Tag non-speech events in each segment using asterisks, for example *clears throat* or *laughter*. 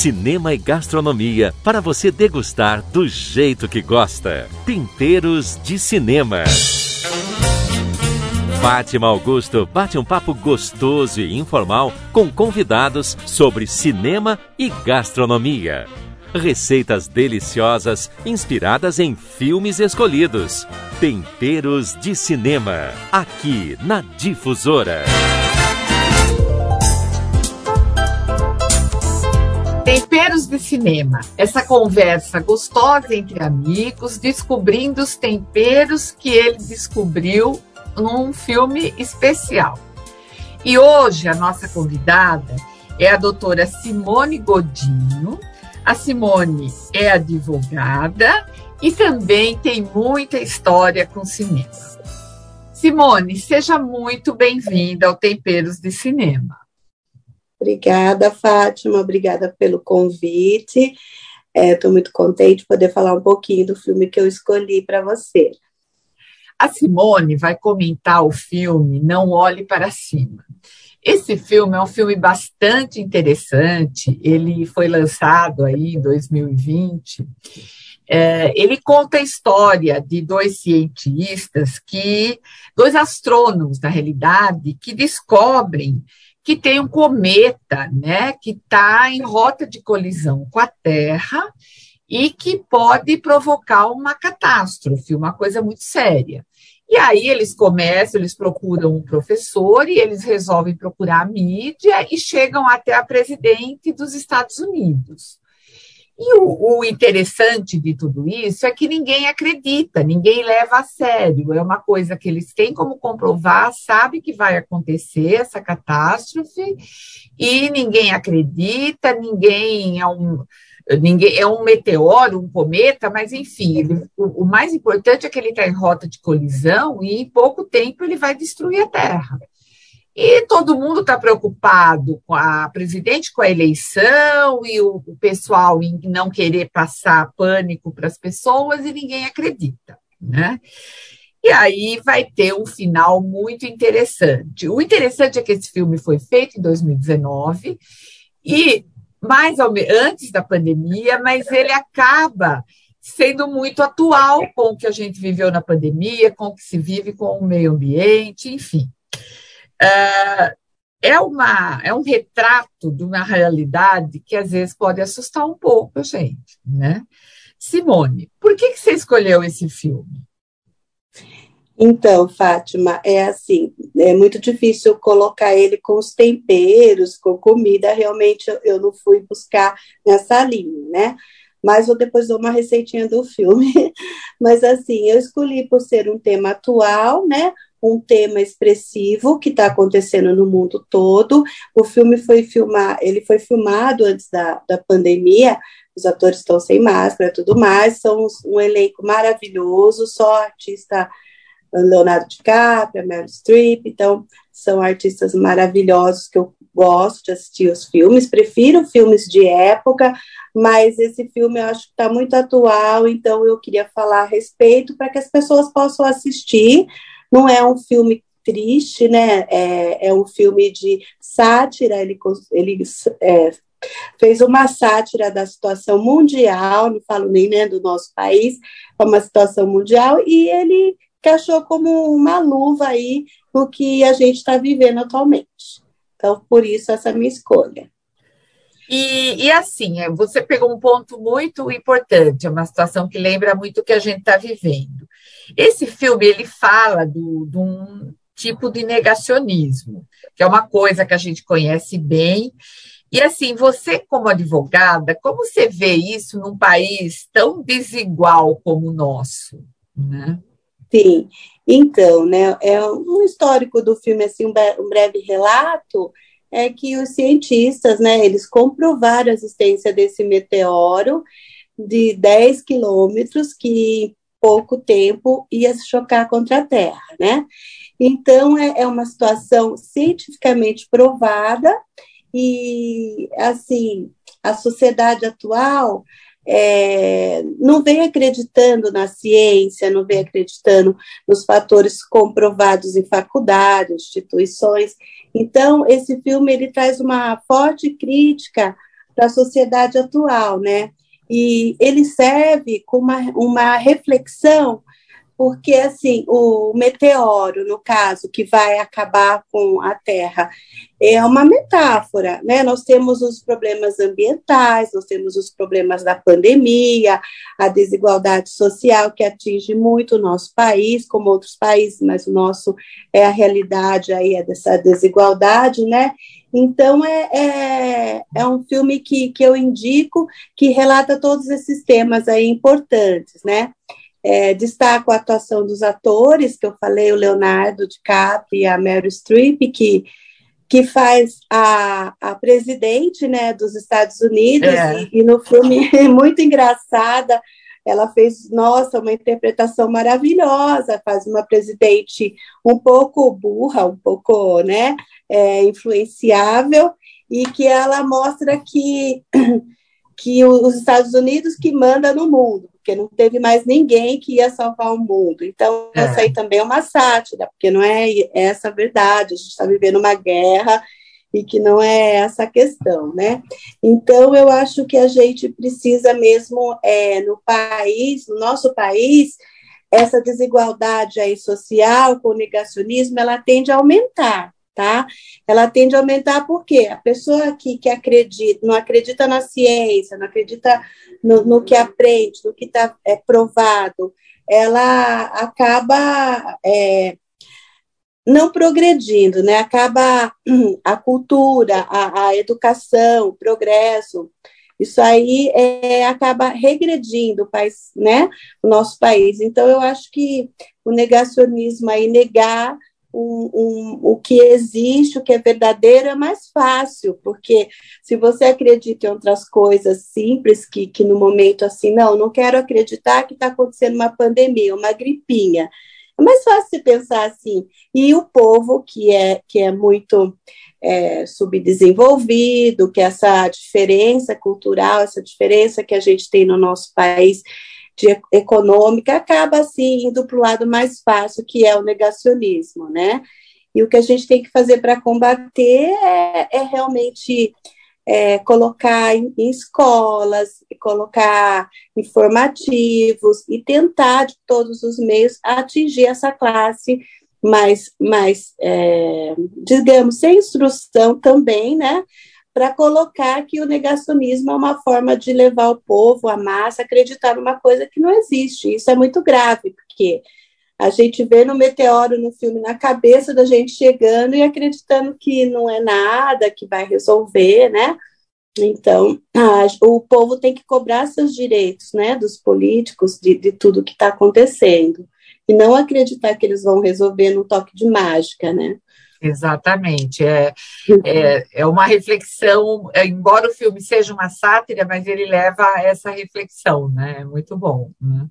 cinema e gastronomia para você degustar do jeito que gosta. Temperos de Cinema. Fátima Augusto bate um papo gostoso e informal com convidados sobre cinema e gastronomia. Receitas deliciosas inspiradas em filmes escolhidos. Temperos de Cinema, aqui na Difusora. Temperos de cinema. Essa conversa gostosa entre amigos, descobrindo os temperos que ele descobriu num filme especial. E hoje a nossa convidada é a doutora Simone Godinho. A Simone é advogada e também tem muita história com cinema. Simone, seja muito bem-vinda ao Temperos de Cinema. Obrigada, Fátima, obrigada pelo convite. Estou é, muito contente de poder falar um pouquinho do filme que eu escolhi para você. A Simone vai comentar o filme Não Olhe para Cima. Esse filme é um filme bastante interessante, ele foi lançado aí em 2020. É, ele conta a história de dois cientistas que, dois astrônomos, na realidade, que descobrem que tem um cometa, né, que está em rota de colisão com a Terra e que pode provocar uma catástrofe, uma coisa muito séria. E aí eles começam, eles procuram um professor e eles resolvem procurar a mídia e chegam até a presidente dos Estados Unidos. E o, o, interessante de tudo isso é que ninguém acredita, ninguém leva a sério. É uma coisa que eles têm como comprovar, sabe que vai acontecer essa catástrofe, e ninguém acredita, ninguém é um. Ninguém, é um meteoro, um cometa, mas enfim, ele, o, o mais importante é que ele está em rota de colisão e em pouco tempo ele vai destruir a Terra. E todo mundo está preocupado com a presidente, com a eleição, e o, o pessoal em não querer passar pânico para as pessoas, e ninguém acredita, né? E aí vai ter um final muito interessante. O interessante é que esse filme foi feito em 2019 e mais antes da pandemia, mas ele acaba sendo muito atual com o que a gente viveu na pandemia, com o que se vive com o meio ambiente, enfim. Uh, é, uma, é um retrato de uma realidade que às vezes pode assustar um pouco a gente, né? Simone, por que, que você escolheu esse filme? Então, Fátima, é assim, é muito difícil colocar ele com os temperos, com comida, realmente eu, eu não fui buscar nessa linha, né? Mas eu depois dou uma receitinha do filme. *laughs* Mas assim, eu escolhi por ser um tema atual, né? Um tema expressivo que está acontecendo no mundo todo. O filme foi filmar, ele foi filmado antes da, da pandemia, os atores estão sem máscara tudo mais, são um elenco maravilhoso, só artista Leonardo DiCaprio, Meryl Streep, então são artistas maravilhosos que eu gosto de assistir os filmes, prefiro filmes de época, mas esse filme eu acho que está muito atual, então eu queria falar a respeito para que as pessoas possam assistir, não é um filme triste, né? É, é um filme de sátira, ele, ele é, fez uma sátira da situação mundial, não falo nem né, do nosso país, é uma situação mundial, e ele encaixou como uma luva aí no que a gente está vivendo atualmente. Então, por isso, essa minha escolha. E, e, assim, é, você pegou um ponto muito importante, é uma situação que lembra muito o que a gente está vivendo. Esse filme ele fala de um tipo de negacionismo, que é uma coisa que a gente conhece bem. E assim, você como advogada, como você vê isso num país tão desigual como o nosso, né? Sim, então, né, é um histórico do filme, assim, um breve relato, é que os cientistas, né, eles comprovaram a existência desse meteoro de 10 quilômetros que pouco tempo ia se chocar contra a Terra, né? Então, é, é uma situação cientificamente provada e, assim, a sociedade atual é, não vem acreditando na ciência, não vem acreditando nos fatores comprovados em faculdades, instituições. Então, esse filme ele traz uma forte crítica para a sociedade atual, né? E ele serve como uma, uma reflexão porque assim o meteoro, no caso, que vai acabar com a Terra, é uma metáfora, né? Nós temos os problemas ambientais, nós temos os problemas da pandemia, a desigualdade social que atinge muito o nosso país, como outros países, mas o nosso é a realidade aí é dessa desigualdade, né? Então é, é, é um filme que, que eu indico que relata todos esses temas aí importantes, né? É, destaco a atuação dos atores, que eu falei, o Leonardo DiCaprio e a Meryl Streep, que, que faz a, a presidente né, dos Estados Unidos, é. e, e, no filme *laughs* é muito engraçada, ela fez, nossa, uma interpretação maravilhosa, faz uma presidente um pouco burra, um pouco, né, é, influenciável, e que ela mostra que, *clears throat* que os Estados Unidos que manda no mundo, porque não teve mais ninguém que ia salvar o mundo. Então, é. essa aí também é uma sátira, porque não é essa a verdade, a gente está vivendo uma guerra e que não é essa a questão, né? Então, eu acho que a gente precisa mesmo, é, no país, no nosso país, essa desigualdade aí social com o negacionismo, ela tende a aumentar, tá? Ela tende a aumentar porque a pessoa que, que acredita, não acredita na ciência, não acredita no, no que aprende, no que está é, provado, ela acaba é, não progredindo, né? Acaba *clears throat* a cultura, a, a educação, o progresso, isso aí é, acaba regredindo o país, né? O nosso país. Então, eu acho que o negacionismo aí negar um, um, o que existe, o que é verdadeiro, é mais fácil, porque se você acredita em outras coisas simples, que, que no momento assim, não, não quero acreditar que está acontecendo uma pandemia, uma gripinha. É mais fácil pensar assim. E o povo, que é, que é muito é, subdesenvolvido, que essa diferença cultural, essa diferença que a gente tem no nosso país de, econômica acaba assim indo para o lado mais fácil, que é o negacionismo, né? E o que a gente tem que fazer para combater é, é realmente é, colocar em, em, escolas, colocar informativos e tentar de todos os meios atingir essa classe mais, mais é, digamos, sem instrução também, né? Para colocar que o negacionismo é uma forma de levar o povo, a massa, a acreditar numa coisa que não existe. Isso é muito grave, porque a gente vê no meteoro no filme na cabeça da gente chegando e acreditando que não é nada, que vai resolver, né? Então, a, o povo tem que cobrar seus direitos, né, dos políticos, de, de tudo que está acontecendo, e não acreditar que eles vão resolver no toque de mágica, né? Exatamente. É, é, é uma reflexão, é, embora o filme seja uma sátira, mas ele leva a essa reflexão, né? É muito bom. Né?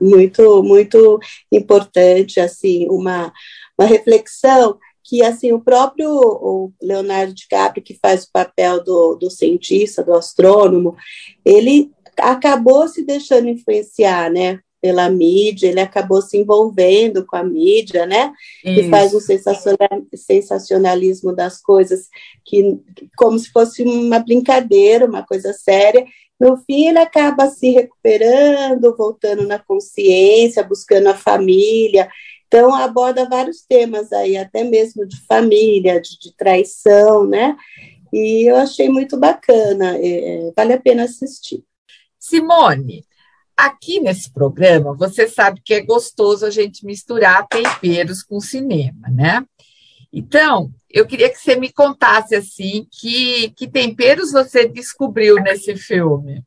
Muito, muito importante, assim, uma, uma reflexão que, assim, o próprio o Leonardo DiCaprio, que faz o papel do, do cientista, do astrônomo, ele acabou se deixando influenciar, né, pela mídia, ele acabou se envolvendo com a mídia, né? Isso. Que faz um sensacionalismo das coisas, que como se fosse uma brincadeira, uma coisa séria. No fim, ele acaba se recuperando, voltando na consciência, buscando a família. Então, aborda vários temas aí, até mesmo de família, de, de traição, né? E eu achei muito bacana, é, vale a pena assistir. Simone, Aqui nesse programa, você sabe que é gostoso a gente misturar temperos com cinema, né? Então, eu queria que você me contasse assim que, que temperos você descobriu nesse filme.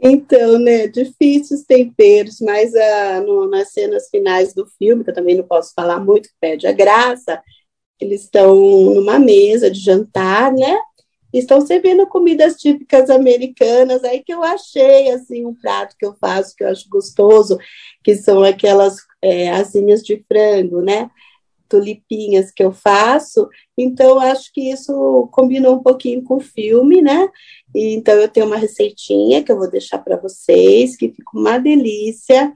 Então, né, difíceis temperos, mas ah, no, nas cenas finais do filme, que eu também não posso falar muito, que perde a graça, eles estão numa mesa de jantar, né? Estão servindo comidas típicas americanas, aí que eu achei, assim, um prato que eu faço, que eu acho gostoso, que são aquelas é, asinhas de frango, né, tulipinhas que eu faço, então acho que isso combinou um pouquinho com o filme, né, então eu tenho uma receitinha que eu vou deixar para vocês, que fica uma delícia,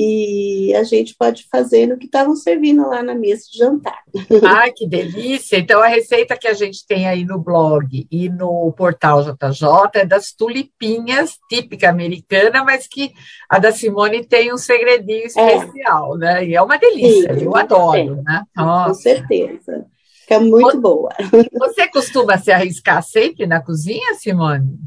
e a gente pode fazer no que estavam servindo lá na mesa de jantar. *laughs* Ai, que delícia! Então, a receita que a gente tem aí no blog e no portal JJ é das tulipinhas, típica americana, mas que a da Simone tem um segredinho é. especial, é. né? E é uma delícia, Sim, eu adoro, né? Nossa. Com certeza. Fica muito você, boa. Você costuma se arriscar sempre na cozinha, Simone?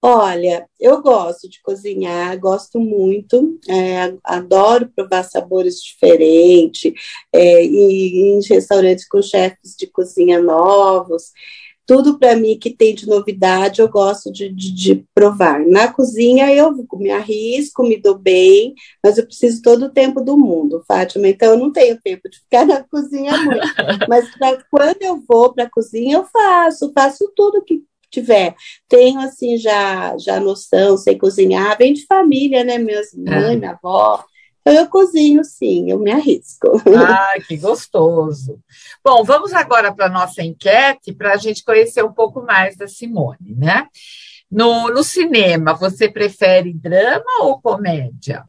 Olha, eu gosto de cozinhar, gosto muito, é, adoro provar sabores diferentes, é, e em restaurantes com chefes de cozinha novos, tudo para mim que tem de novidade eu gosto de, de, de, provar. Na cozinha eu me arrisco, me dou bem, mas eu preciso todo o tempo do mundo, Fátima, então eu não tenho tempo de ficar *laughs* na cozinha muito. mas pra, quando eu vou para a cozinha eu faço, faço tudo que tiver. Tenho, assim, já, já noção, sei cozinhar, vem de família, né? Minhas é. mãe, minha avó. Então, eu cozinho, sim, eu me arrisco. *laughs* Ah, que gostoso. Bom, vamos agora para a nossa enquete, para a gente conhecer um pouco mais da Simone, né? No, no cinema, você prefere drama ou comédia?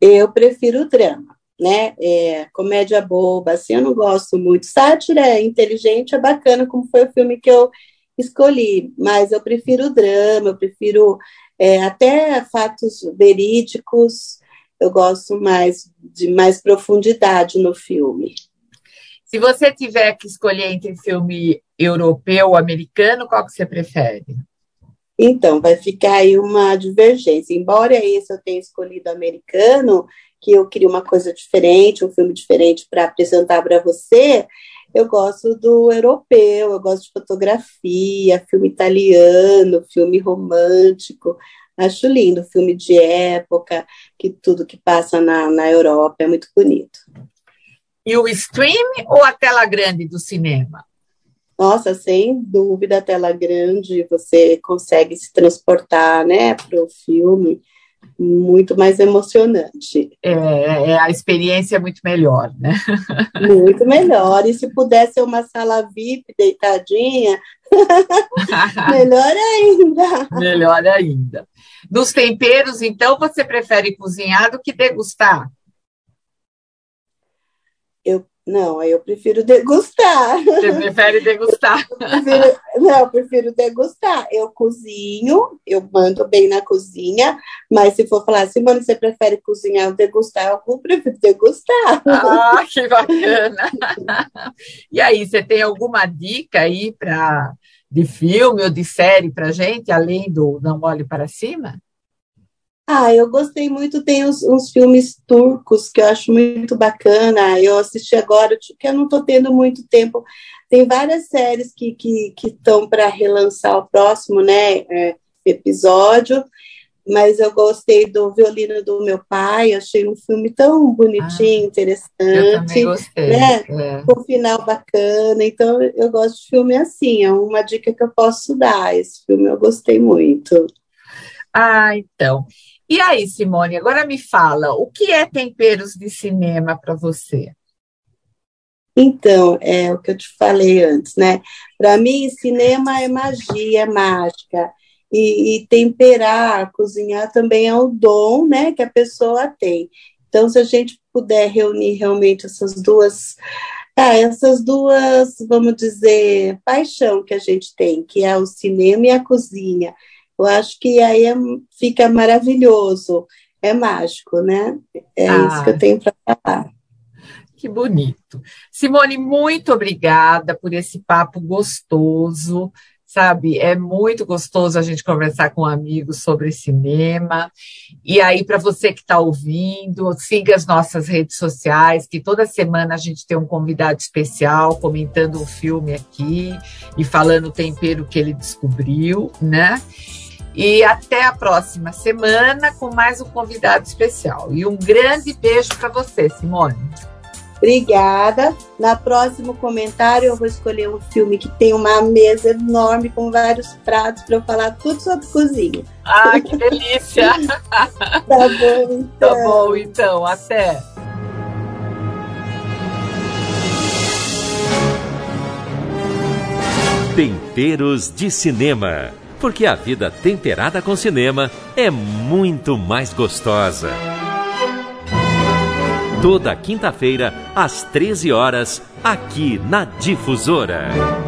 Eu prefiro drama né? É, comédia boba, assim, eu não gosto muito. Sátira é inteligente, é bacana, como foi o filme que eu escolhi, mas eu prefiro drama, eu prefiro é, até fatos verídicos, eu gosto mais de mais profundidade no filme. Se você tiver que escolher entre filme europeu ou americano, qual que você prefere? Então, vai ficar aí uma divergência. Embora esse eu tenha escolhido americano, que eu queria uma coisa diferente, um filme diferente para apresentar para você, eu gosto do europeu, eu gosto de fotografia, filme italiano, filme romântico. Acho lindo, filme de época, que tudo que passa na, na Europa é muito bonito. E o stream ou a tela grande do cinema? Nossa, sem dúvida, a tela grande, você consegue se transportar né, para o filme muito mais emocionante. É, é, a experiência é muito melhor, né? *laughs* Muito melhor. E se pudesse uma sala VIP deitadinha, *laughs* melhor ainda. Melhor ainda. Dos temperos, então, você prefere cozinhar do que degustar? Eu não, aí eu prefiro degustar. Você prefere degustar? *laughs* Eu prefiro, não, eu prefiro degustar. Eu cozinho, eu mando bem na cozinha, mas se for falar assim, mano, você prefere cozinhar ou degustar? Eu prefiro degustar. Ah, que bacana! E aí, você tem alguma dica aí para de filme ou de série para gente, além do Não Olhe para Cima? Ah, eu gostei muito, tem uns, uns, filmes turcos que eu acho muito bacana. Eu assisti agora, que eu não estou tendo muito tempo. Tem várias séries que estão que, que para relançar o próximo né, é, episódio, mas eu gostei do Violino do Meu Pai, achei um filme tão bonitinho, ah, interessante. Eu gostei. Né? É. Com um final bacana. Então, eu gosto de filme assim, é uma dica que eu posso dar. Esse filme eu gostei muito. Ah, então. E aí, Simone, agora me fala, o que é temperos de cinema para você? Então, é o que eu te falei antes, né? Para mim, cinema é magia, é mágica. E, e, temperar, cozinhar também é um dom, né, que a pessoa tem. Então, se a gente puder reunir realmente essas duas, ah, essas duas, vamos dizer, paixão que a gente tem, que é o cinema e a cozinha, eu acho que aí é, fica maravilhoso, é mágico, né? É ah, isso que eu tenho para falar. Que bonito. Simone, muito obrigada por esse papo gostoso sabe? É muito gostoso a gente conversar com amigos sobre cinema. E aí, para você que está ouvindo, siga as nossas redes sociais, que toda semana a gente tem um convidado especial comentando o filme aqui e falando o tempero que ele descobriu, né? E até a próxima semana com mais um convidado especial. E um grande beijo para você, Simone. Obrigada. Na próximo comentário eu vou escolher um filme que tem uma mesa enorme com vários pratos para eu falar tudo sobre cozinha. Ah, que delícia! *laughs* tá bom, então. Tá bom, então. Até. Temperos de Cinema. Porque a vida temperada com cinema é muito mais gostosa. Toda quinta-feira, às 13 horas, aqui na Difusora.